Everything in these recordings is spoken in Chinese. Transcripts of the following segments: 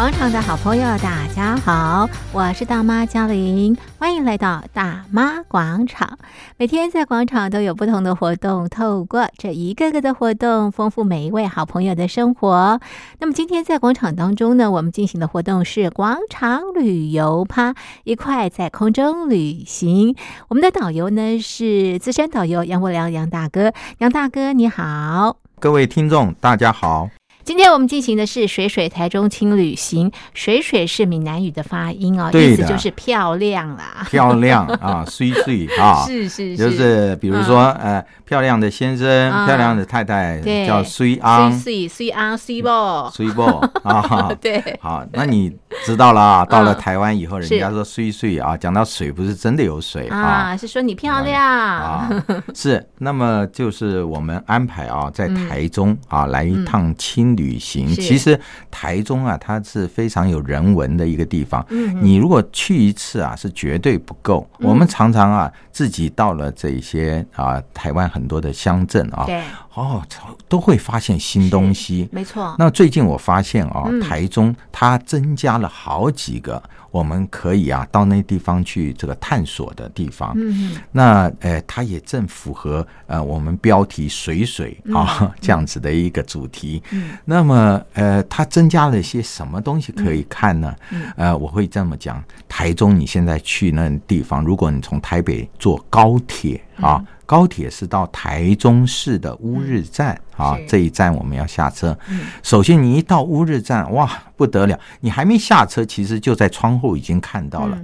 广场的好朋友，大家好，我是大妈嘉玲，欢迎来到大妈广场。每天在广场都有不同的活动，透过这一个个的活动，丰富每一位好朋友的生活。那么今天在广场当中呢，我们进行的活动是广场旅游趴，一块在空中旅行。我们的导游呢是资深导游杨国良杨大哥，杨大哥你好，各位听众大家好。今天我们进行的是水水台中轻旅行。水水是闽南语的发音哦，意思就是漂亮啦，漂亮啊，水水啊，是是是，就是比如说、嗯、呃，漂亮的先生、嗯、漂亮的太太叫水昂，水水昂水波，水波啊，对，好，那你知道了啊，到了台湾以后，人家说水水啊，讲到水不是真的有水啊，是说你漂亮。啊，是，那么就是我们安排啊，在台中啊来一趟轻。旅行其实台中啊，它是非常有人文的一个地方。你如果去一次啊，是绝对不够。我们常常啊，自己到了这些啊，台湾很多的乡镇啊，哦，都会发现新东西。没错。那最近我发现啊，台中它增加了好几个。我们可以啊，到那地方去这个探索的地方。嗯，那呃，它也正符合呃我们标题“水水”啊 这样子的一个主题。嗯，那么呃，它增加了一些什么东西可以看呢？嗯，呃，我会这么讲：台中你现在去那地方，如果你从台北坐高铁啊。高铁是到台中市的乌日站啊，这一站我们要下车。首先你一到乌日站，哇，不得了！你还没下车，其实就在窗户已经看到了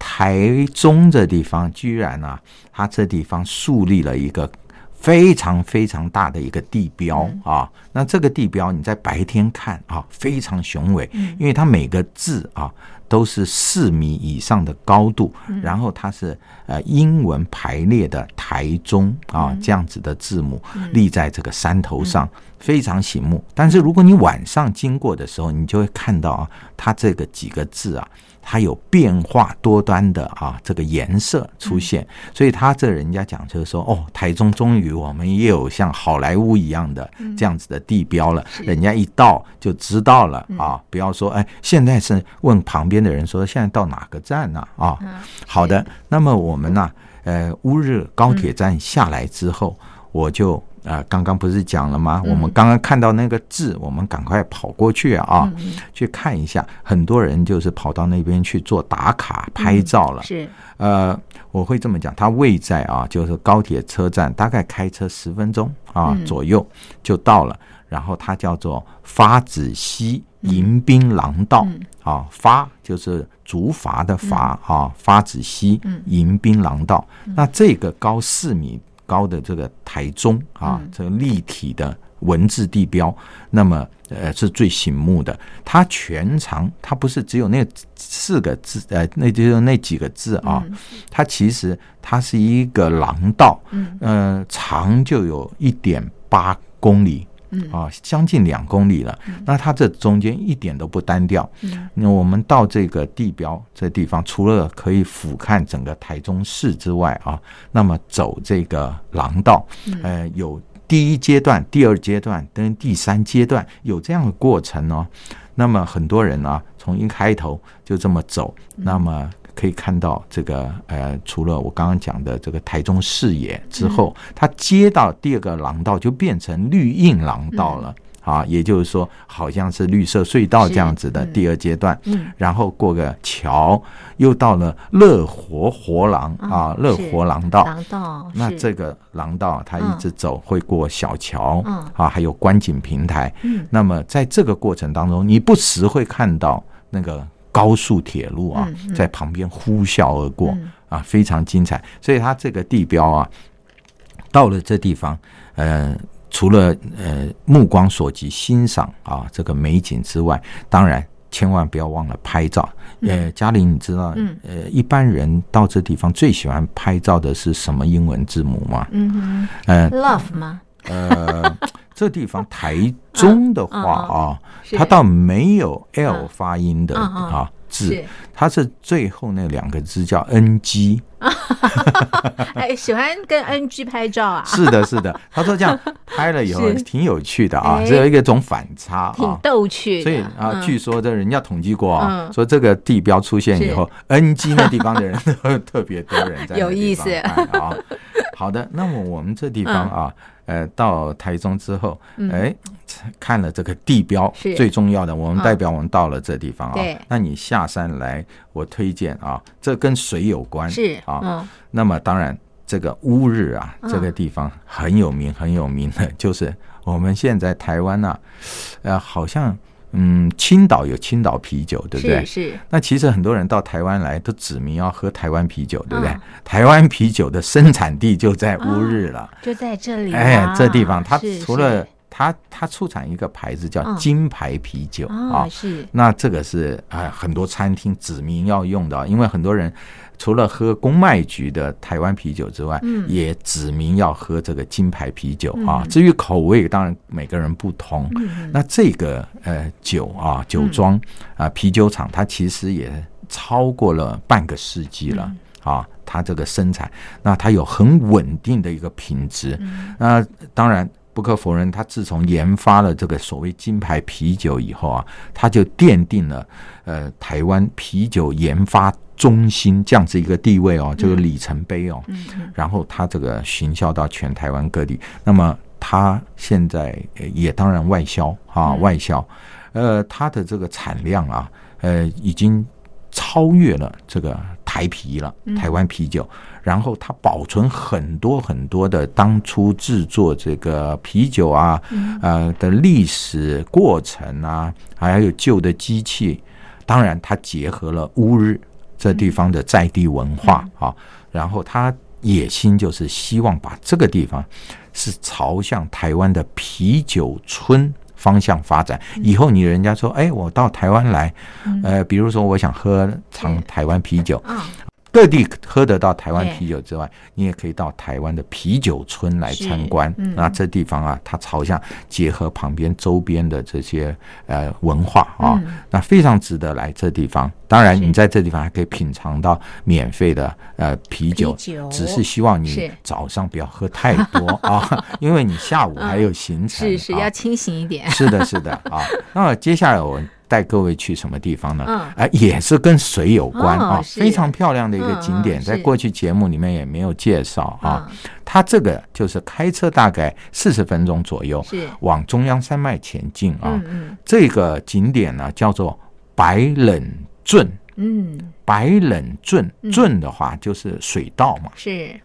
台中这地方，居然啊，它这地方树立了一个非常非常大的一个地标啊。那这个地标你在白天看啊，非常雄伟，因为它每个字啊。都是四米以上的高度，然后它是呃英文排列的台中啊这样子的字母立在这个山头上，非常醒目。但是如果你晚上经过的时候，你就会看到啊，它这个几个字啊。它有变化多端的啊，这个颜色出现，所以他这人家讲就是说，哦，台中终于我们也有像好莱坞一样的这样子的地标了，人家一到就知道了啊，不要说哎，现在是问旁边的人说现在到哪个站呢？啊，好的，那么我们呢，呃，乌日高铁站下来之后，我就。啊，刚刚不是讲了吗？我们刚刚看到那个字，我们赶快跑过去啊，去看一下。很多人就是跑到那边去做打卡拍照了。是，呃，我会这么讲，它位在啊，就是高铁车站，大概开车十分钟啊左右就到了。然后它叫做发子溪迎宾廊道啊，发就是竹筏的筏啊，发子溪迎宾廊道。那这个高四米。高的这个台中啊，这个立体的文字地标，那么呃是最醒目的。它全长，它不是只有那四个字，呃，那就是那几个字啊。它其实它是一个廊道，嗯，长就有一点八公里。嗯啊，将近两公里了。那它这中间一点都不单调。嗯，那我们到这个地标这地方，除了可以俯瞰整个台中市之外啊，那么走这个廊道，呃，有第一阶段、第二阶段跟第三阶段有这样的过程呢。那么很多人啊，从一开头就这么走，那么。可以看到这个呃，除了我刚刚讲的这个台中视野之后，它接到第二个廊道就变成绿荫廊道了啊，也就是说好像是绿色隧道这样子的第二阶段。然后过个桥，又到了乐活活廊啊，乐活廊道。廊道。那这个廊道它一直走会过小桥啊，还有观景平台。那么在这个过程当中，你不时会看到那个。高速铁路啊，在旁边呼啸而过啊，非常精彩。所以它这个地标啊，到了这地方，呃，除了呃目光所及欣赏啊这个美景之外，当然千万不要忘了拍照。呃，嘉玲，你知道，呃，一般人到这地方最喜欢拍照的是什么英文字母吗？嗯嗯，呃，Love 吗？呃。这地方台中的话啊，它倒没有 L 发音的啊字，它是最后那两个字叫 NG 哎，喜欢跟 NG 拍照啊？是的，是的。他说这样 拍了以后挺有趣的啊，只有一种反差，挺逗趣。所以啊，据说这人家统计过啊，说这个地标出现以后，NG 那地方的人都特别多人在。有意思。啊。好的，那么我们这地方啊。呃，到台中之后，哎，看了这个地标，最重要的，我们代表我们到了这地方啊。那你下山来，我推荐啊，这跟水有关，是啊。那么当然，这个乌日啊，这个地方很有名，很有名的，就是我们现在台湾呐，呃，好像。嗯，青岛有青岛啤酒，对不对？是。是那其实很多人到台湾来都指明要喝台湾啤酒，对不对？哦、台湾啤酒的生产地就在乌日了，哦、就在这里。哎，这地方它除了它它出产一个牌子叫金牌啤酒啊、是。那这个是啊、呃，很多餐厅指明要用的，因为很多人。除了喝公卖局的台湾啤酒之外，嗯，也指明要喝这个金牌啤酒啊。至于口味，当然每个人不同。嗯，那这个呃酒啊，酒庄啊，啤酒厂，它其实也超过了半个世纪了啊。它这个生产，那它有很稳定的一个品质。那当然不可否认，他自从研发了这个所谓金牌啤酒以后啊，他就奠定了呃台湾啤酒研发。中心这样子一个地位哦，这个里程碑哦，嗯嗯、然后他这个行销到全台湾各地，那么他现在也当然外销啊，外销，呃，它的这个产量啊，呃，已经超越了这个台啤了，台湾啤酒，然后它保存很多很多的当初制作这个啤酒啊，呃的历史过程啊，还有旧的机器，当然它结合了乌日。这地方的在地文化啊，然后他野心就是希望把这个地方是朝向台湾的啤酒村方向发展。以后你人家说，哎，我到台湾来，呃，比如说我想喝尝台湾啤酒。各地喝得到台湾啤酒之外，你也可以到台湾的啤酒村来参观。那这地方啊，它朝向结合旁边周边的这些呃文化啊，那非常值得来这地方。当然，你在这地方还可以品尝到免费的呃啤酒，只是希望你早上不要喝太多啊，因为你下午还有行程，是是要清醒一点。是的，是的啊。那么接下来我。带各位去什么地方呢？啊、嗯，也是跟水有关啊，哦、非常漂亮的一个景点，嗯、在过去节目里面也没有介绍啊。它这个就是开车大概四十分钟左右，是往中央山脉前进啊。嗯、这个景点呢叫做白冷圳，嗯，白冷圳，圳的话就是水道嘛，是。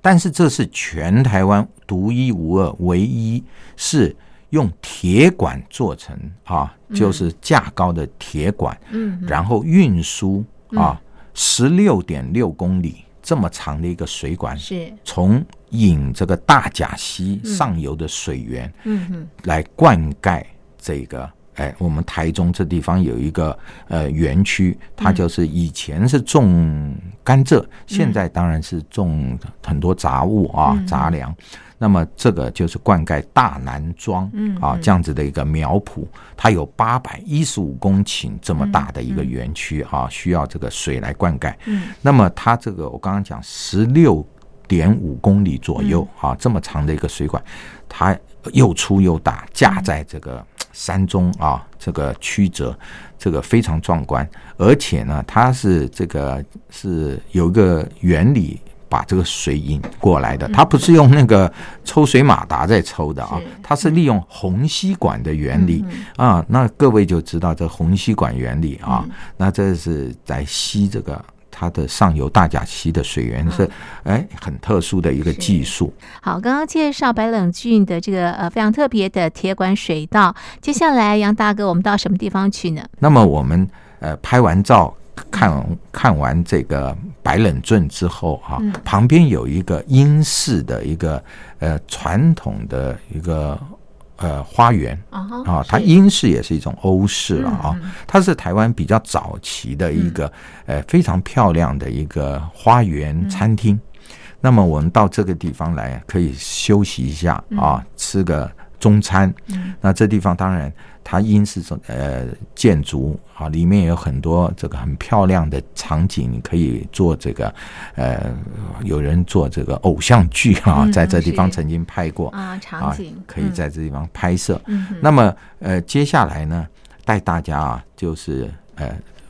但是这是全台湾独一无二，唯一是。用铁管做成啊，就是架高的铁管，嗯，然后运输啊，十六点六公里这么长的一个水管，是。从引这个大甲溪上游的水源，嗯哼，来灌溉这个。哎，我们台中这地方有一个呃园区，它就是以前是种甘蔗，现在当然是种很多杂物啊，杂粮。那么这个就是灌溉大南庄，嗯啊，这样子的一个苗圃，它有八百一十五公顷这么大的一个园区啊，需要这个水来灌溉。嗯，那么它这个我刚刚讲十六点五公里左右啊，这么长的一个水管，它又粗又大，架在这个山中啊，这个曲折，这个非常壮观，而且呢，它是这个是有一个原理。把这个水引过来的，它不是用那个抽水马达在抽的啊，它是利用虹吸管的原理啊。那各位就知道这虹吸管原理啊，那这是在吸这个它的上游大甲溪的水源是哎很特殊的一个技术。好，刚刚介绍白冷圳的这个呃非常特别的铁管水道，接下来杨大哥，我们到什么地方去呢？那么我们呃拍完照。看看完这个白冷镇之后啊，旁边有一个英式的一个呃传统的一个呃花园啊，它英式也是一种欧式了啊，它是台湾比较早期的一个呃非常漂亮的一个花园餐厅。那么我们到这个地方来可以休息一下啊，吃个中餐。那这地方当然它因是这呃建筑啊，里面有很多这个很漂亮的场景，你可以做这个呃，有人做这个偶像剧啊，在这地方曾经拍过啊，场景。可以在这地方拍摄。嗯，那么呃，接下来呢，带大家啊，就是呃。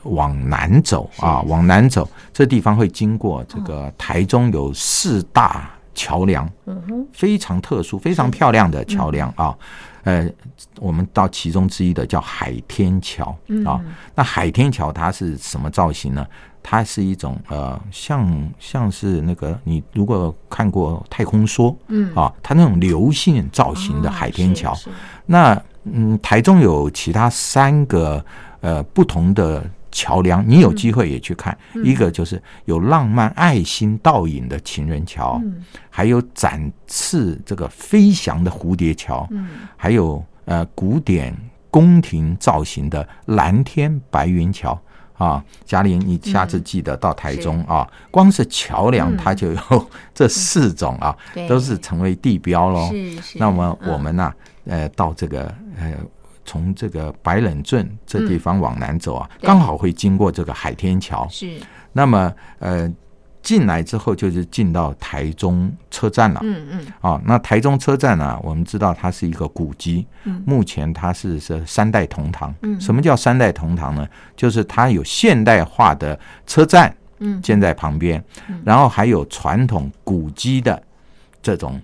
往南走啊，往南走，这地方会经过这个台中有四大桥梁，非常特殊、非常漂亮的桥梁啊。呃，我们到其中之一的叫海天桥啊。那海天桥它是什么造型呢？它是一种呃，像像是那个你如果看过太空梭，嗯啊，它那种流线造型的海天桥。那嗯，台中有其他三个呃不同的。桥梁，你有机会也去看。嗯、一个就是有浪漫爱心倒影的情人桥，嗯、还有展翅这个飞翔的蝴蝶桥，嗯、还有呃古典宫廷造型的蓝天白云桥啊。嘉玲，你下次记得到台中啊，嗯、光是桥梁它就有 这四种啊，嗯、都是成为地标喽。是是。那么我们呢、啊，嗯、呃，到这个呃。从这个白冷镇这地方往南走啊，嗯、刚好会经过这个海天桥。是，那么呃，进来之后就是进到台中车站了。嗯嗯。啊、哦，那台中车站呢、啊，我们知道它是一个古迹。嗯。目前它是是三代同堂。嗯。什么叫三代同堂呢？就是它有现代化的车站，嗯，建在旁边，嗯、然后还有传统古迹的这种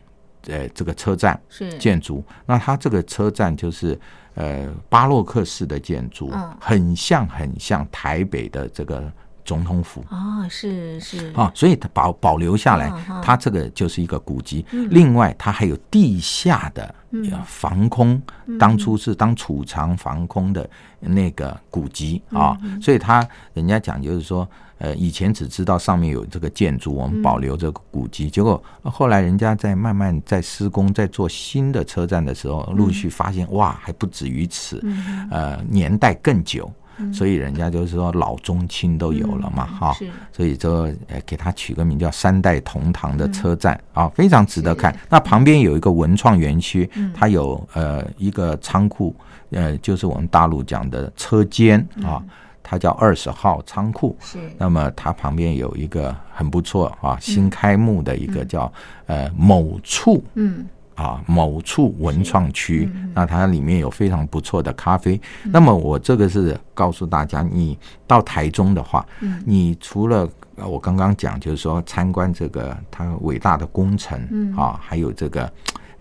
呃这个车站是建筑。那它这个车站就是。呃，巴洛克式的建筑，嗯、很像很像台北的这个总统府。哦，是是。啊，所以它保保留下来，哦、它这个就是一个古迹。嗯、另外，它还有地下的防空，嗯、当初是当储藏防空的那个古迹啊，嗯、所以它人家讲就是说。呃，以前只知道上面有这个建筑，我们保留这个古迹。结果后来人家在慢慢在施工，在做新的车站的时候，陆续发现哇，还不止于此，呃，年代更久，所以人家就是说老中青都有了嘛，哈。所以就呃给他取个名叫三代同堂的车站啊，非常值得看。那旁边有一个文创园区，它有呃一个仓库，呃，就是我们大陆讲的车间啊。它叫二十号仓库，是。那么它旁边有一个很不错啊，新开幕的一个叫呃某处，嗯，啊某处文创区。那它里面有非常不错的咖啡。那么我这个是告诉大家，你到台中的话，你除了我刚刚讲，就是说参观这个它伟大的工程啊，还有这个。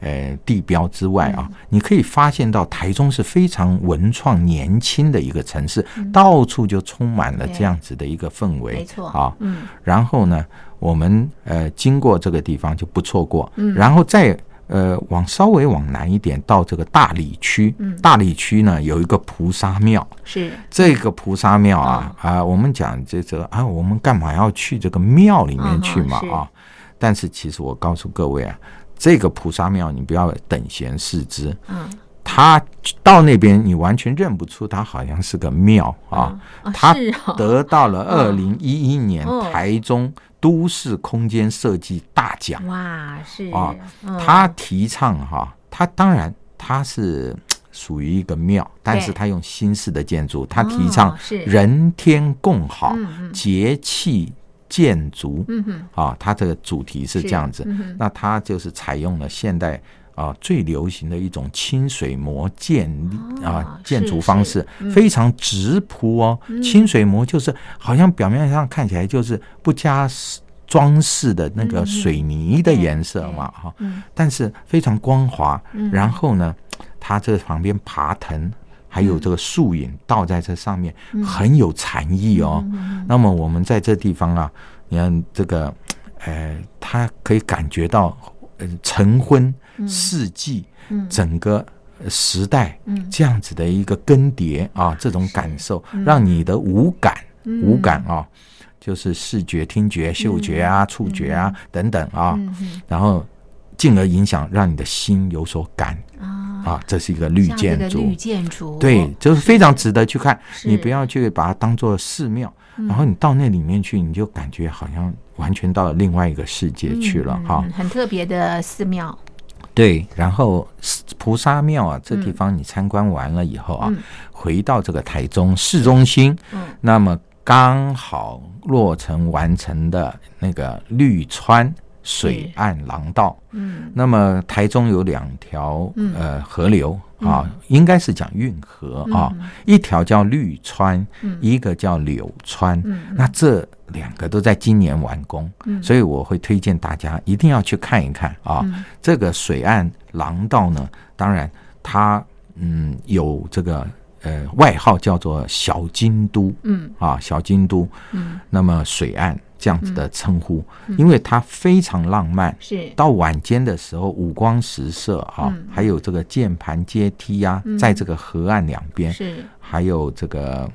呃，地标之外啊，嗯、你可以发现到台中是非常文创、年轻的一个城市，嗯、到处就充满了这样子的一个氛围，没错啊。嗯，然后呢，我们呃经过这个地方就不错过，嗯，然后再呃往稍微往南一点，到这个大理区，嗯，大理区呢有一个菩萨庙，是。这个菩萨庙啊、嗯、啊，我们讲这个啊，我们干嘛要去这个庙里面去嘛、嗯、啊？但是其实我告诉各位啊。这个菩萨庙，你不要等闲视之。嗯，他到那边，你完全认不出他好像是个庙啊。他得到了二零一一年台中都市空间设计大奖。哇，是。啊，他提倡哈，他当然他是属于一个庙，但是他用新式的建筑，他提倡人天共好，节气。建筑，嗯哼，啊，它这个主题是这样子，嗯、那它就是采用了现代啊最流行的一种清水模建啊建筑方式，非常直朴哦。嗯、清水模就是好像表面上看起来就是不加装饰的那个水泥的颜色嘛，哈、但是非常光滑。嗯、然后呢，它这旁边爬藤。还有这个树影倒在这上面，很有禅意哦。那么我们在这地方啊，你看这个，呃，他可以感觉到，呃，晨昏、四季、整个时代这样子的一个更迭啊，这种感受，让你的五感、五感啊，就是视觉、听觉、嗅觉啊、触觉啊等等啊，然后进而影响，让你的心有所感。啊，这是一个绿建筑，绿建筑，对，就是非常值得去看。你不要去把它当做寺庙，然后你到那里面去，你就感觉好像完全到了另外一个世界去了哈。很特别的寺庙，对，然后菩萨庙啊，这地方你参观完了以后啊，嗯、回到这个台中市中心，嗯，那么刚好落成完成的那个绿川水岸廊道，嗯，那么台中有两条呃河流。啊，应该是讲运河啊，嗯、一条叫绿川，嗯、一个叫柳川。嗯、那这两个都在今年完工，嗯、所以我会推荐大家一定要去看一看啊。嗯、这个水岸廊道呢，当然它嗯有这个呃外号叫做小京都，嗯。啊小京都，嗯，那么水岸。这样子的称呼，嗯、因为它非常浪漫。是到晚间的时候，五光十色啊，嗯、还有这个键盘阶梯呀、啊，嗯、在这个河岸两边，是还有这个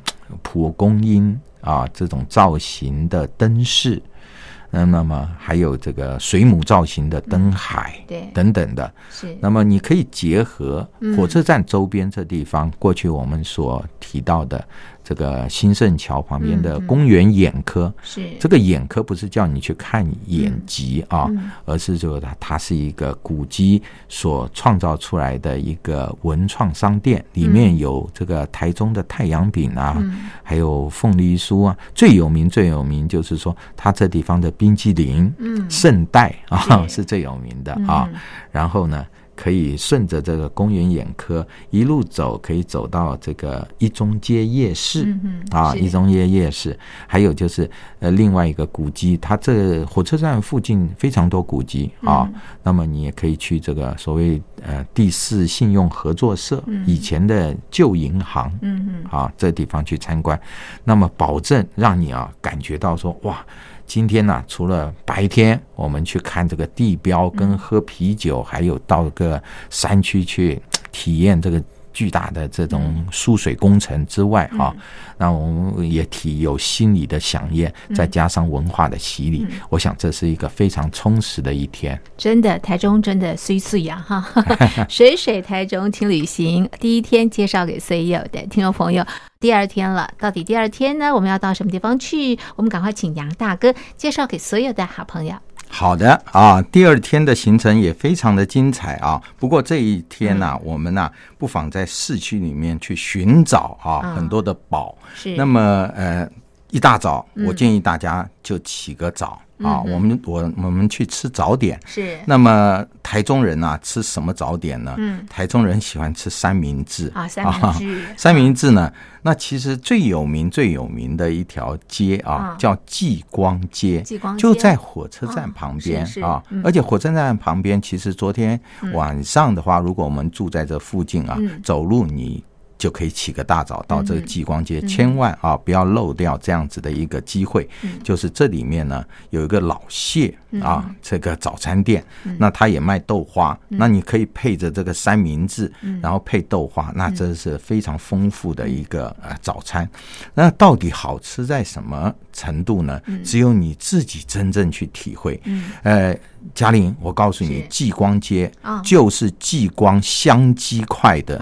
蒲公英啊这种造型的灯饰。那么还有这个水母造型的灯海，对，等等的。是。那么你可以结合火车站周边这地方，过去我们所提到的这个新盛桥旁边的公园眼科。是。这个眼科不是叫你去看眼疾啊，而是这个它它是一个古迹所创造出来的一个文创商店，里面有这个台中的太阳饼啊，还有凤梨酥啊，最有名最有名就是说它这地方的。冰激凌，嗯，圣代啊是最有名的啊。然后呢，可以顺着这个公园眼科一路走，可以走到这个一中街夜市嗯啊，一中街夜市。还有就是呃，另外一个古迹，它这火车站附近非常多古迹啊。那么你也可以去这个所谓呃第四信用合作社以前的旧银行，嗯嗯，啊，这地方去参观，那么保证让你啊感觉到说哇。今天呢、啊，除了白天我们去看这个地标跟喝啤酒，嗯、还有到个山区去体验这个巨大的这种输水工程之外，哈、嗯，那我们也体有心理的饗宴，嗯、再加上文化的洗礼，嗯、我想这是一个非常充实的一天。真的，台中真的水水呀，哈，水水台中听旅行，第一天介绍给所有的听众朋友。第二天了，到底第二天呢？我们要到什么地方去？我们赶快请杨大哥介绍给所有的好朋友。好的啊，第二天的行程也非常的精彩啊。不过这一天呢、啊，嗯、我们呢、啊、不妨在市区里面去寻找啊、哦、很多的宝。是。那么呃，一大早，我建议大家就起个早。嗯啊，我们我我们去吃早点是。那么台中人啊，吃什么早点呢？嗯，台中人喜欢吃三明治啊，三明治。三明治呢，那其实最有名最有名的一条街啊，叫济光街，继光街就在火车站旁边啊。而且火车站旁边，其实昨天晚上的话，如果我们住在这附近啊，走路你。就可以起个大早到这个极光街，千万啊不要漏掉这样子的一个机会。就是这里面呢有一个老谢啊，这个早餐店，那他也卖豆花，那你可以配着这个三明治，然后配豆花，那真是非常丰富的一个呃早餐。那到底好吃在什么程度呢？只有你自己真正去体会。呃。嘉玲，我告诉你，继光街就是继光香鸡块的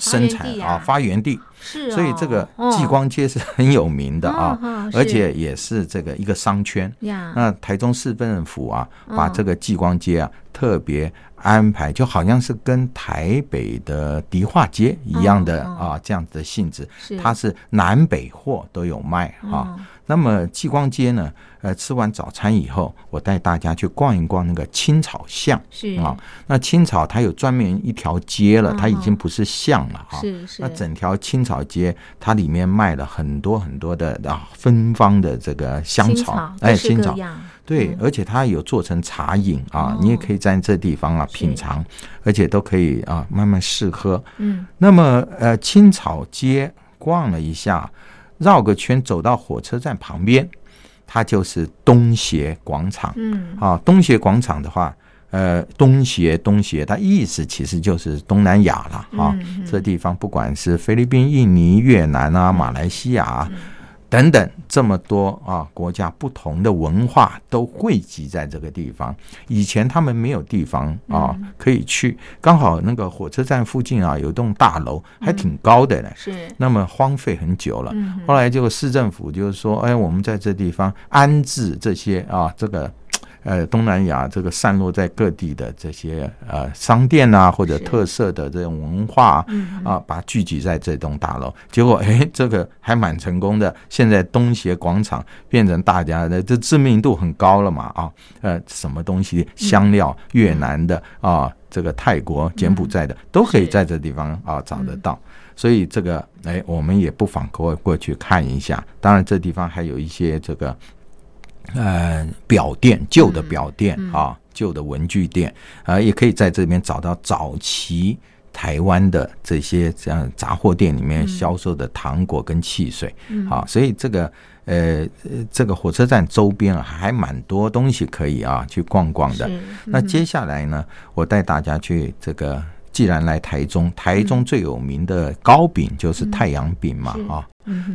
生产啊发源地，是，所以这个济光街是很有名的啊，而且也是这个一个商圈。那台中市政府啊，把这个济光街啊特别安排，就好像是跟台北的迪化街一样的啊这样子的性质，它是南北货都有卖啊。那么继光街呢？呃，吃完早餐以后，我带大家去逛一逛那个青草巷。是啊，那青草它有专门一条街了，它已经不是巷了哈。是是。那整条青草街，它里面卖了很多很多的啊芬芳的这个香草，哎，青草。对，而且它有做成茶饮啊，你也可以在这地方啊品尝，而且都可以啊慢慢试喝。嗯。那么呃，青草街逛了一下。绕个圈走到火车站旁边，它就是东协广场。嗯，啊，东协广场的话，呃，东协东协，它意思其实就是东南亚了啊。嗯嗯、这地方不管是菲律宾、印尼、越南啊、马来西亚、啊。嗯等等，这么多啊，国家不同的文化都汇集在这个地方。以前他们没有地方啊可以去，刚好那个火车站附近啊有一栋大楼，还挺高的呢。是。那么荒废很久了，后来就市政府就是说，哎，我们在这地方安置这些啊，这个呃东南亚这个散落在各地的这些呃商店啊，或者特色的这种文化啊，把它聚集在这栋大楼。结果哎，这个还蛮成功的。现在东协广场变成大家的这知名度很高了嘛啊，呃，什么东西香料越南的啊，这个泰国柬埔寨的都可以在这地方啊找得到。所以这个哎，我们也不妨过过去看一下。当然，这地方还有一些这个呃表店，旧的表店啊，旧的文具店啊，也可以在这边找到早期台湾的这些这样杂货店里面销售的糖果跟汽水。好，所以这个呃这个火车站周边啊，还蛮多东西可以啊去逛逛的。那接下来呢，我带大家去这个。既然来台中，台中最有名的糕饼就是太阳饼嘛，啊，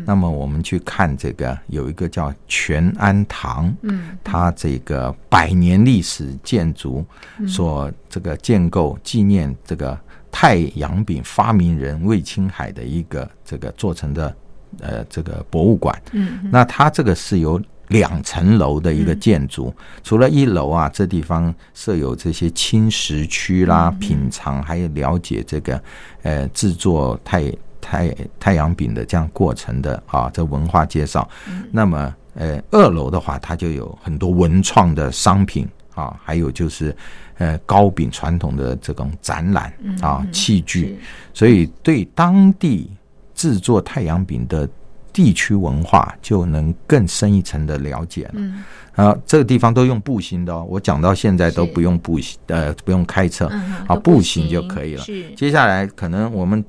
那么我们去看这个，有一个叫全安堂，嗯，它这个百年历史建筑所这个建构，纪念这个太阳饼发明人魏清海的一个这个做成的呃这个博物馆，嗯，那它这个是由。两层楼的一个建筑，除了一楼啊，这地方设有这些青食区啦，品尝还有了解这个呃制作太太太阳饼的这样过程的啊，这文化介绍。那么呃二楼的话，它就有很多文创的商品啊，还有就是呃糕饼传统的这种展览啊器具，所以对当地制作太阳饼的。地区文化就能更深一层的了解了。嗯，啊，这个地方都用步行的哦。我讲到现在都不用步行，呃，不用开车，啊，步行就可以了。接下来可能我们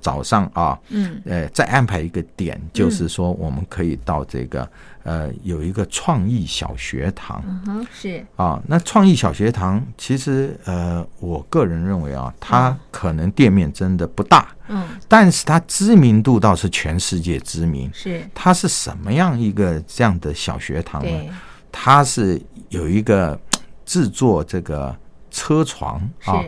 早上啊，嗯，呃，再安排一个点，就是说我们可以到这个。呃，有一个创意小学堂，嗯，是。啊，那创意小学堂其实呃，我个人认为啊，它可能店面真的不大，嗯，但是它知名度倒是全世界知名。是，它是什么样一个这样的小学堂呢？它是有一个制作这个车床啊，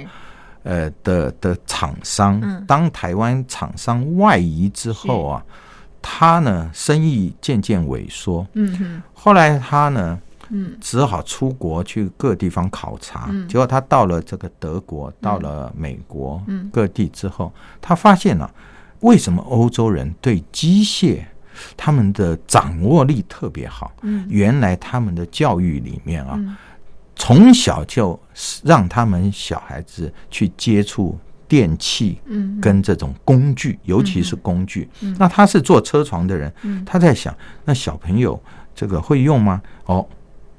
呃的的厂商，当台湾厂商外移之后啊。他呢，生意渐渐萎缩。嗯哼。后来他呢，嗯，只好出国去各地方考察。嗯。结果他到了这个德国，到了美国，嗯，各地之后，他发现了为什么欧洲人对机械他们的掌握力特别好。嗯。原来他们的教育里面啊，从小就让他们小孩子去接触。电器，嗯跟这种工具，尤其是工具。那他是做车床的人，他在想，那小朋友这个会用吗？哦，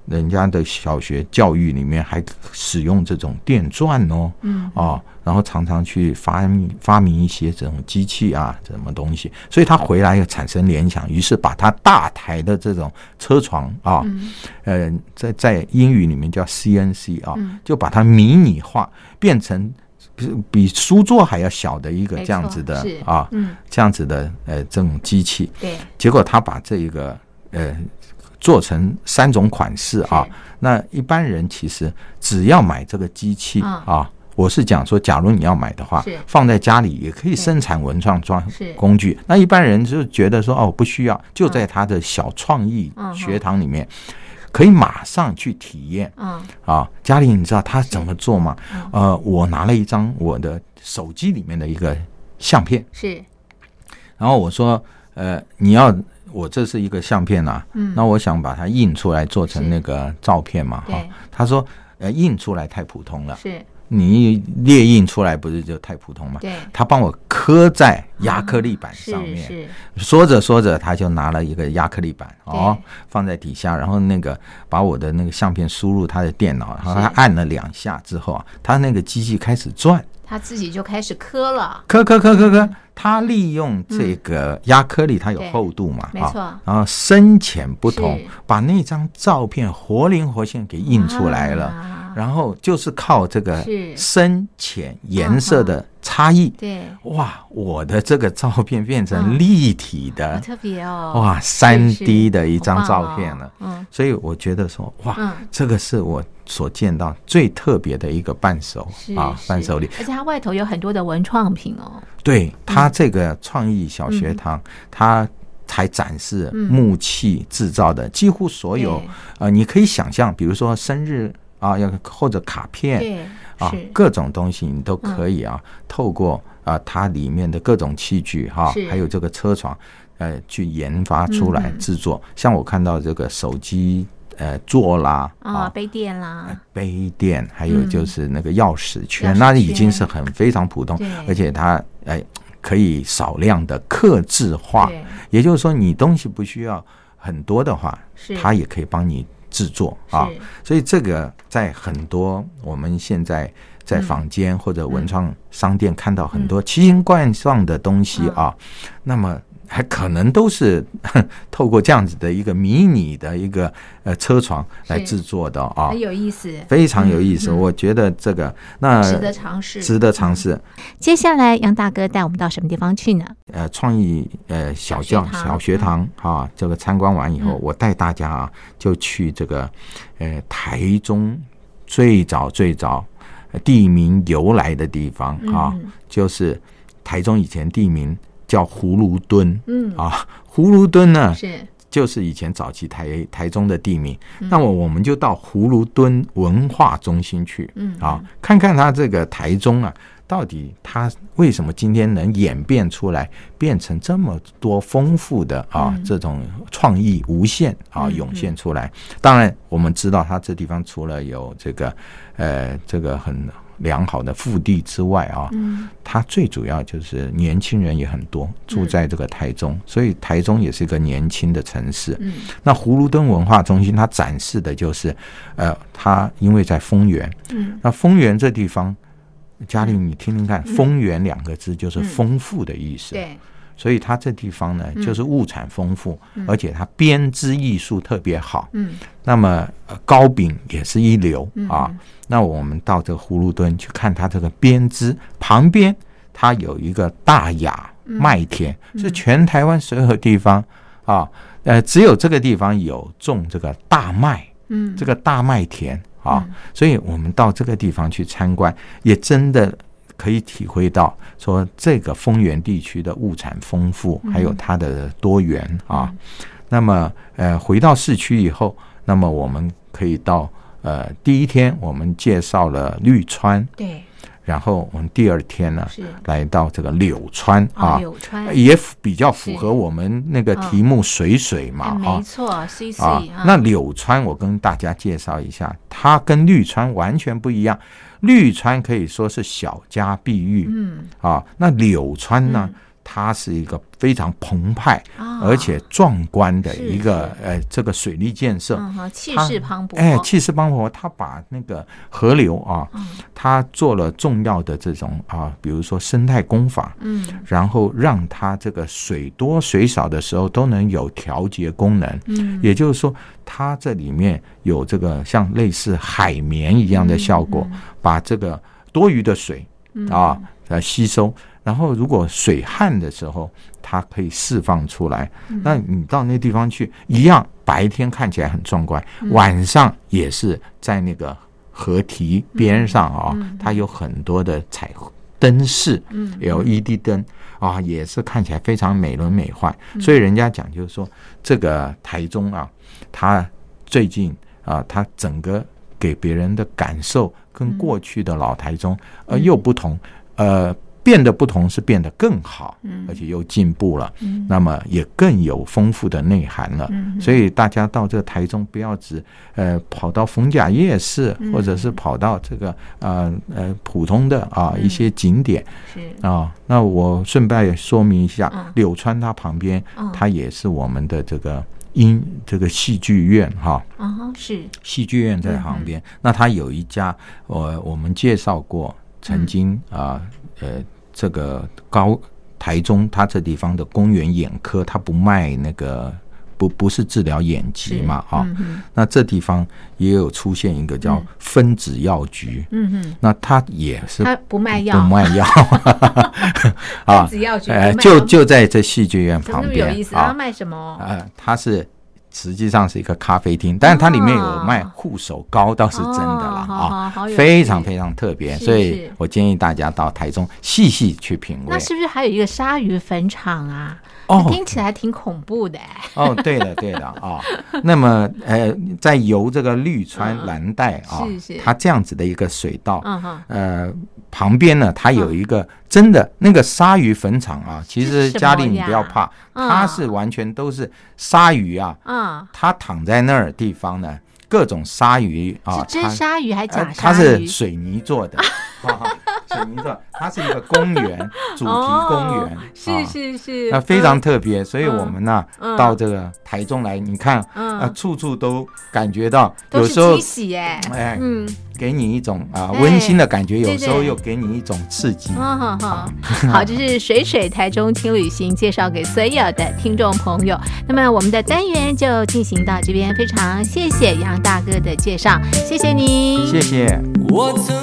人家的小学教育里面还使用这种电钻哦，啊，然后常常去发明发明一些这种机器啊，什么东西。所以他回来又产生联想，于是把他大台的这种车床啊，呃，在在英语里面叫 CNC 啊，就把它迷你化，变成。比书桌还要小的一个这样子的啊，嗯，这样子的呃这种机器，对，结果他把这一个呃做成三种款式啊，那一般人其实只要买这个机器啊，我是讲说，假如你要买的话，放在家里也可以生产文创装工具。那一般人就觉得说哦不需要，就在他的小创意学堂里面。可以马上去体验。嗯，啊，嘉玲，你知道他怎么做吗？呃，我拿了一张我的手机里面的一个相片，是。然后我说，呃，你要我这是一个相片呐，嗯，那我想把它印出来做成那个照片嘛，哈。他说，呃，印出来太普通了，是。你列印出来不是就太普通嘛？对，他帮我刻在亚克力板上面。是，说着说着，他就拿了一个亚克力板哦，放在底下，然后那个把我的那个相片输入他的电脑，然后他按了两下之后啊，他那个机器开始转，他自己就开始磕了，磕磕磕磕磕。他利用这个压克力，它有厚度嘛，没错，然后深浅不同，把那张照片活灵活现给印出来了。然后就是靠这个深浅颜色的差异，对，哇，我的这个照片变成立体的，特别哦，哇，三 D 的一张照片了，嗯，所以我觉得说，哇，这个是我所见到最特别的一个伴手啊，伴手礼，而且它外头有很多的文创品哦，对，它这个创意小学堂，它。才展示木器制造的，几乎所有呃，你可以想象，比如说生日啊，要或者卡片啊，各种东西你都可以啊，透过啊它里面的各种器具哈，还有这个车床呃去研发出来制作。像我看到这个手机呃座啦啊，杯垫啦，杯垫，还有就是那个钥匙圈，那已经是很非常普通，而且它哎。可以少量的刻字化，也就是说，你东西不需要很多的话，它也可以帮你制作啊。所以这个在很多我们现在在坊间或者文创商店看到很多奇形怪状的东西啊，那么。还可能都是 透过这样子的一个迷你的一个呃车床来制作的啊，很有意思，非常有意思。我觉得这个那值得尝试，值得尝试。接下来杨大哥带我们到什么地方去呢？呃，创意呃小教小学堂啊，这个参观完以后，我带大家啊就去这个呃台中最早最早地名由来的地方啊，就是台中以前地名。叫葫芦墩，嗯啊，葫芦墩呢是就是以前早期台台中的地名。那么我们就到葫芦墩文化中心去，嗯啊，看看它这个台中啊，到底它为什么今天能演变出来，变成这么多丰富的啊这种创意无限啊涌现出来。当然，我们知道它这地方除了有这个呃这个很。良好的腹地之外啊，嗯，它最主要就是年轻人也很多，住在这个台中，所以台中也是一个年轻的城市。嗯，那葫芦墩文化中心它展示的就是，呃，它因为在丰原，嗯，那丰原这地方，嘉玲你听听看，丰原两个字就是丰富的意思。对。所以它这地方呢，就是物产丰富，嗯、而且它编织艺术特别好。嗯，那么糕饼也是一流、嗯、啊。那我们到这个葫芦墩去看它这个编织，旁边它有一个大雅麦田，嗯、是全台湾所有地方啊，呃，只有这个地方有种这个大麦。嗯，这个大麦田啊，所以我们到这个地方去参观，也真的。可以体会到说这个丰原地区的物产丰富，还有它的多元啊。那么呃，回到市区以后，那么我们可以到呃第一天我们介绍了绿川，对，然后我们第二天呢来到这个柳川啊，柳川也比较符合我们那个题目水水嘛啊，没错，啊。那柳川我跟大家介绍一下，它跟绿川完全不一样。绿川可以说是小家碧玉，嗯啊，那柳川呢？它是一个非常澎湃而且壮观的一个呃这个水利建设，气势磅礴，哎，气势磅礴。它把那个河流啊，它做了重要的这种啊，比如说生态工法，嗯，然后让它这个水多水少的时候都能有调节功能，嗯，也就是说，它这里面有这个像类似海绵一样的效果。把这个多余的水啊呃吸收，然后如果水旱的时候，它可以释放出来。那你到那地方去，一样白天看起来很壮观，晚上也是在那个河堤边上啊，它有很多的彩灯饰，LED 灯啊，也是看起来非常美轮美奂。所以人家讲就是说，这个台中啊，它最近啊，它整个。给别人的感受跟过去的老台中呃又不同，呃变得不同是变得更好，而且又进步了，那么也更有丰富的内涵了。所以大家到这个台中不要只呃跑到逢甲夜市，或者是跑到这个呃呃普通的啊一些景点。啊。那我顺便也说明一下，柳川它旁边它也是我们的这个。音这个戏剧院哈，啊是。戏剧院在旁边。那它有一家，我我们介绍过，曾经啊呃这个高台中它这地方的公园眼科，它不卖那个不不是治疗眼疾嘛哈。那这地方也有出现一个叫分子药局，嗯嗯，那它也是他不卖药，不卖药。啊，分子药局就就在这戏剧院旁边，有意思，他卖什么？呃，它是实际上是一个咖啡厅，但是它里面有卖护手膏，倒是真的了啊，非常非常特别，所以我建议大家到台中细细去品味。那是不是还有一个鲨鱼坟场啊？哦，听起来挺恐怖的。哦，对的对的啊，那么呃，在游这个绿川蓝带啊，是是，它这样子的一个水道，嗯呃，旁边呢，它有一个真的那个鲨鱼坟场啊，其实佳丽你不要怕，它是完全都是鲨鱼啊，嗯，它躺在那儿地方呢，各种鲨鱼啊，是真鲨鱼还假鲨鱼？它是水泥做的。水泥做，它是一个公园，主题公园，是是是，那非常特别，所以我们呢到这个台中来，你看，啊，处处都感觉到，有时候哎，嗯，给你一种啊温馨的感觉，有时候又给你一种刺激。好好好，好，这是水水台中轻旅行介绍给所有的听众朋友。那么我们的单元就进行到这边，非常谢谢杨大哥的介绍，谢谢你，谢谢。我曾